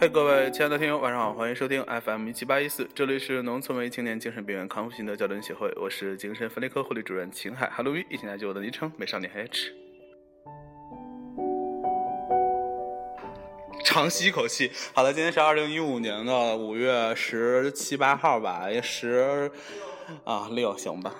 嗨，各位亲爱的听友，晚上好，欢迎收听 FM 一七八一四，这里是农村文艺青年精神病院康复心的交流协会，我是精神分裂科护理主任秦海，Hello，一起来记我的昵称美少女 H。长吸一口气，好的，今天是二零一五年的五月十七八号吧，也十啊六行吧。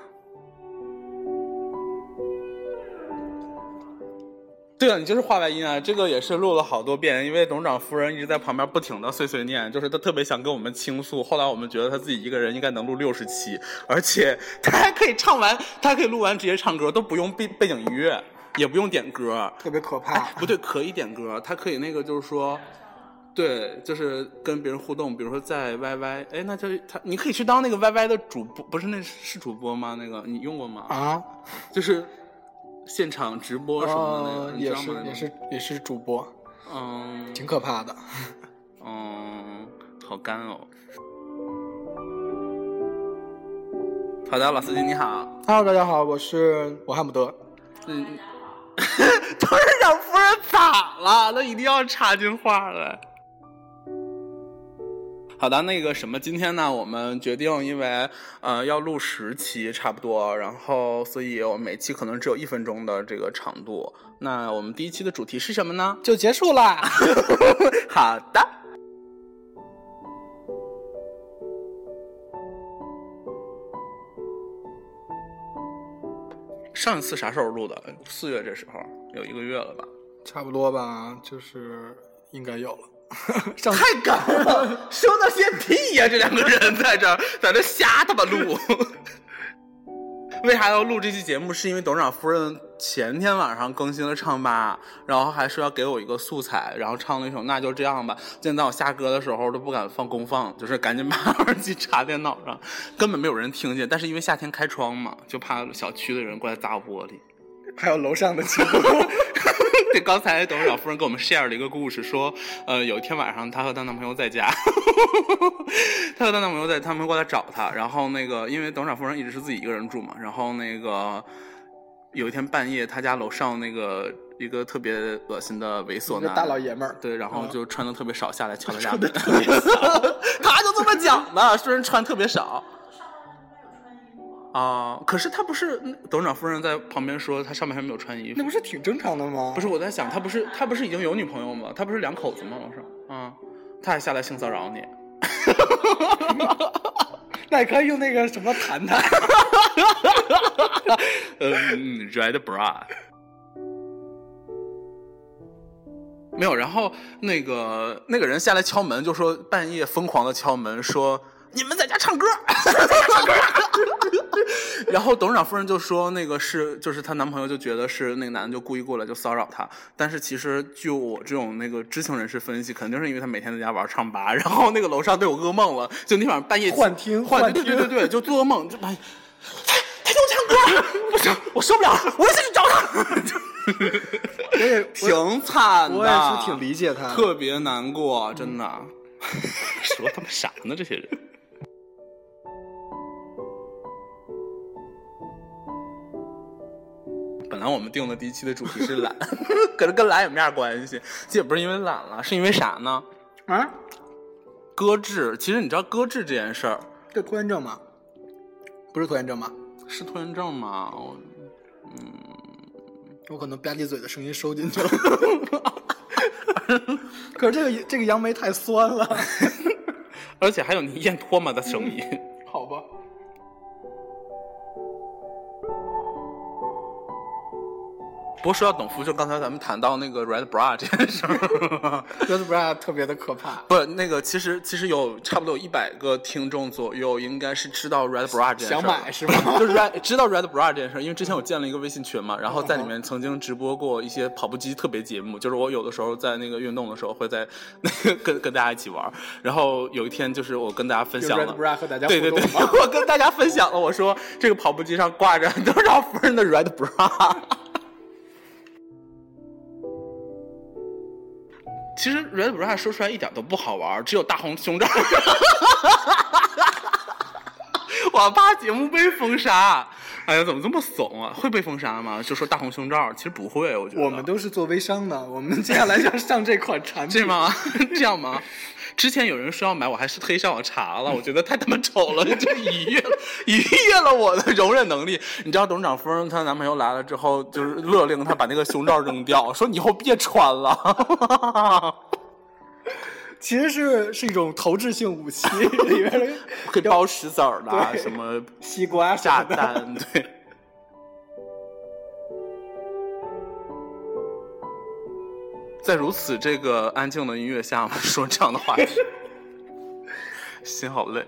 对了，你就是话外音啊！这个也是录了好多遍，因为董事长夫人一直在旁边不停的碎碎念，就是她特别想跟我们倾诉。后来我们觉得她自己一个人应该能录六十期，而且她还可以唱完，她还可以录完直接唱歌，都不用背背景音乐，也不用点歌，特别可怕。不对，可以点歌，她可以那个就是说，对，就是跟别人互动，比如说在 YY，哎，那就他，你可以去当那个 YY 的主播，不是那是主播吗？那个你用过吗？啊，就是。现场直播什么的那个，也是也是也是主播，嗯，挺可怕的，嗯，好干哦。好的，老司机你好，Hello，大家好，我是我汉姆德。嗯，董事长夫人咋了？那一定要插进话来。好的，那个什么，今天呢，我们决定，因为呃要录十期差不多，然后所以我们每期可能只有一分钟的这个长度。那我们第一期的主题是什么呢？就结束啦。好的。上一次啥时候录的？四月这时候，有一个月了吧？差不多吧，就是应该有了。太赶了，说那些屁呀！这两个人在这，在这瞎他妈录。为啥要录这期节目？是因为董事长夫人前天晚上更新了唱吧，然后还说要给我一个素材，然后唱了一首《那就这样吧》。现在我下歌的时候都不敢放公放，就是赶紧把耳机插电脑上，根本没有人听见。但是因为夏天开窗嘛，就怕小区的人过来砸我玻璃。还有楼上的亲。对，刚才董事长夫人给我们 share 了一个故事，说，呃，有一天晚上，她和她男朋友在家，她和她男朋友在，他们过来找她，然后那个，因为董事长夫人一直是自己一个人住嘛，然后那个有一天半夜，她家楼上那个一个特别恶心的猥琐男大老爷们儿，对，然后就穿的特别少，下来敲他家门，他就这么讲的，说人穿特别少。啊！可是他不是董事长夫人在旁边说他上面还没有穿衣服，那不是挺正常的吗？不是我在想，他不是他不是已经有女朋友吗？他不是两口子吗？我说，啊，他还下来性骚扰你，那也可以用那个什么谈谈，嗯，red bra，没有，然后那个那个人下来敲门，就说半夜疯狂的敲门，说你们在家唱歌，唱歌。然后董事长夫人就说：“那个是，就是她男朋友就觉得是那个男的就故意过来就骚扰她，但是其实据我这种那个知情人士分析，肯定是因为她每天在家玩唱吧，然后那个楼上都有噩梦了，就那晚上半夜幻听，幻听对对对，就做噩梦，就半夜他他给我唱歌，不行，我受不了，我要下去找他。我也 挺惨的，我也是挺理解他，特别难过，真的。说他妈啥呢？这些人。”本来我们定的第一期的主题是懒，可是跟懒有面关系？这也不是因为懒了，是因为啥呢？啊？搁置？其实你知道搁置这件事儿？这拖延症吗？不是拖延症吗？是拖延症吗？嗯，我可能吧唧嘴的声音收进去了。可是这个这个杨梅太酸了，而且还有你咽唾沫的声音。不过说到董夫，就刚才咱们谈到那个 red bra 这件事儿，red bra 特别的可怕。不，那个其实其实有差不多有一百个听众左右，应该是知道 red bra 这件事想买是吗？就是 red 知道 red bra 这件事儿，因为之前我建了一个微信群嘛，然后在里面曾经直播过一些跑步机特别节目，就是我有的时候在那个运动的时候会在那个跟跟大家一起玩。然后有一天就是我跟大家分享了 red bra 和大家对对对，我跟大家分享了，我说这个跑步机上挂着多少夫人的 red bra。其实 Red Bra 说出来一点都不好玩，只有大红胸罩。我怕节目被封杀。哎呀，怎么这么怂啊？会被封杀吗？就说大红胸罩，其实不会，我觉得。我们都是做微商的，我们接下来就要上这款产品。是吗？这样吗？之前有人说要买，我还是特意上网查了，我觉得太他妈丑了，就逾越了逾越了我的容忍能力。你知道董事长夫人她男朋友来了之后，就是勒令她把那个胸罩扔掉，说你以后别穿了。其实是是一种投掷性武器，里面可以包石子儿的，什么西瓜炸弹，对。在如此这个安静的音乐下，说这样的话题，心好累。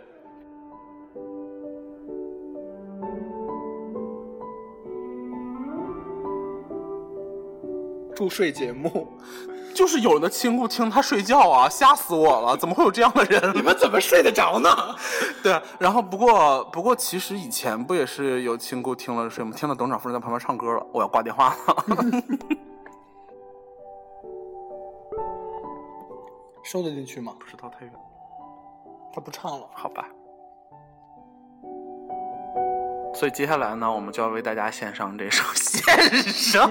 助睡节目。就是有人的亲故听他睡觉啊，吓死我了！怎么会有这样的人？你们怎么睡得着呢？对，然后不过不过，其实以前不也是有亲故听了睡吗？听到董事长夫人在旁边唱歌了，我要挂电话了。收得进去吗？不知道太远，他不唱了，好吧。所以接下来呢，我们就要为大家献上这首献上。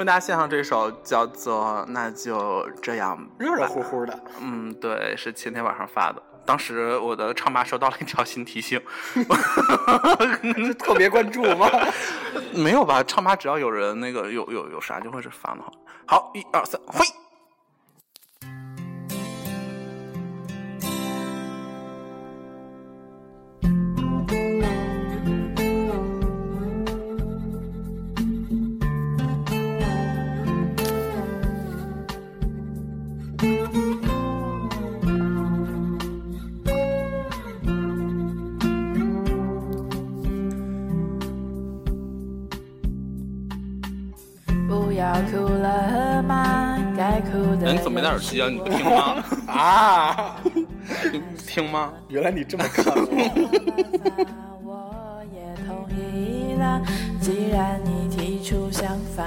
为大家献上这首叫做《那就这样》，热热乎乎的。嗯，对，是前天晚上发的。当时我的唱吧收到了一条新提醒，特别关注吗？没有吧？唱吧只要有人那个有有有啥就会是发的。好，一二三，飞。没戴耳机啊？你不听吗？啊，你听吗？原来你这么看我。既然你提出想法，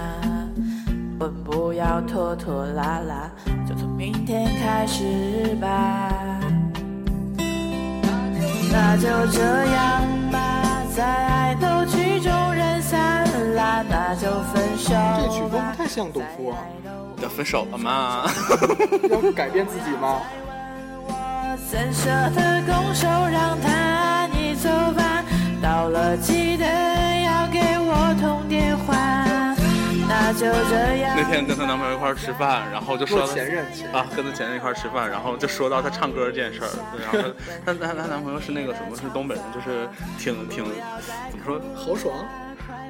我们不要拖拖拉拉，就从明天开始吧。那就这样太像董夫啊。要分手了吗？要改变自己吗？到了记得要给我通电话。那就这样。那天跟她男朋友一块吃饭，然后就说前任啊，跟她前任一块吃饭，然后就说到她唱歌这件事儿。然后她她她男朋友是那个什么，是东北人，就是挺挺怎么说豪爽。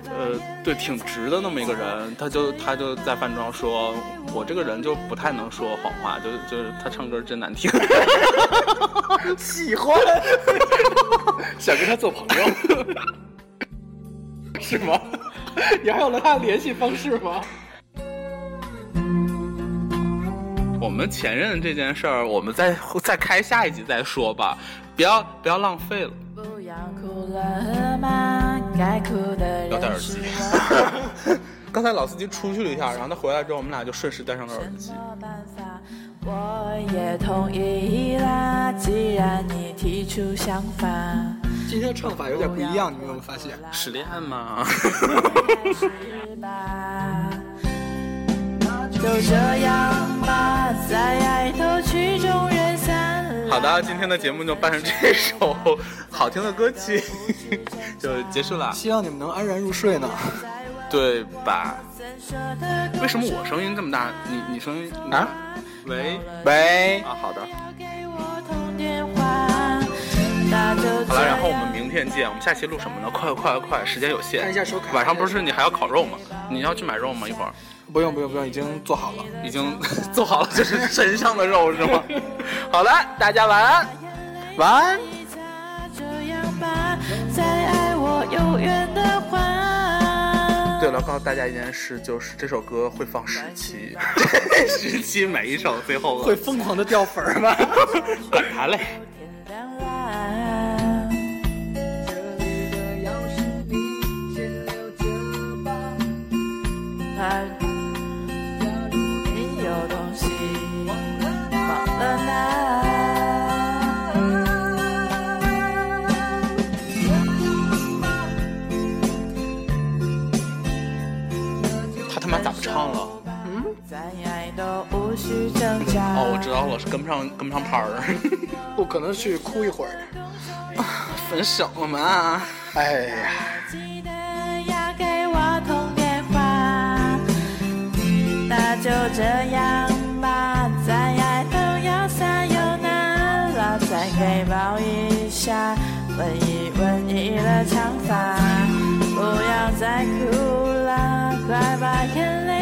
呃，对，挺直的那么一个人，他就他就在饭庄说，我这个人就不太能说谎话，就就是他唱歌真难听，喜欢，想跟他做朋友，是吗？你还有了他的联系方式吗？我们前任这件事儿，我们再再开下一集再说吧，不要不要浪费了。不要戴耳机。刚才老司机出去了一下，然后他回来之后，我们俩就顺势戴上了耳机。今天唱法有点不一样，你们有没有发现？失恋吗？就这样吧，在爱。好的，今天的节目就伴上这首好听的歌曲 就结束了。希望你们能安然入睡呢，对吧？为什么我声音这么大？你你声音啊？喂喂啊，好的。天见。我们下期录什么呢？快快快，时间有限。看一下手卡。晚上不是你还要烤肉吗？你要去买肉吗？一会儿。不用不用不用，已经做好了，已经 做好了，这是身上的肉是吗？好了，大家晚安，晚安。对了，告诉大家一件事，就是这首歌会放十期，十期每一首最后会疯狂的掉粉儿吗？管他嘞。跟不上跟不上拍儿。不可能去哭一会儿。分手了嘛？哎呀。那就这样吧，再爱都要撒又难了，再给抱一下，吻一吻你的长发，不要再哭了，快把眼泪。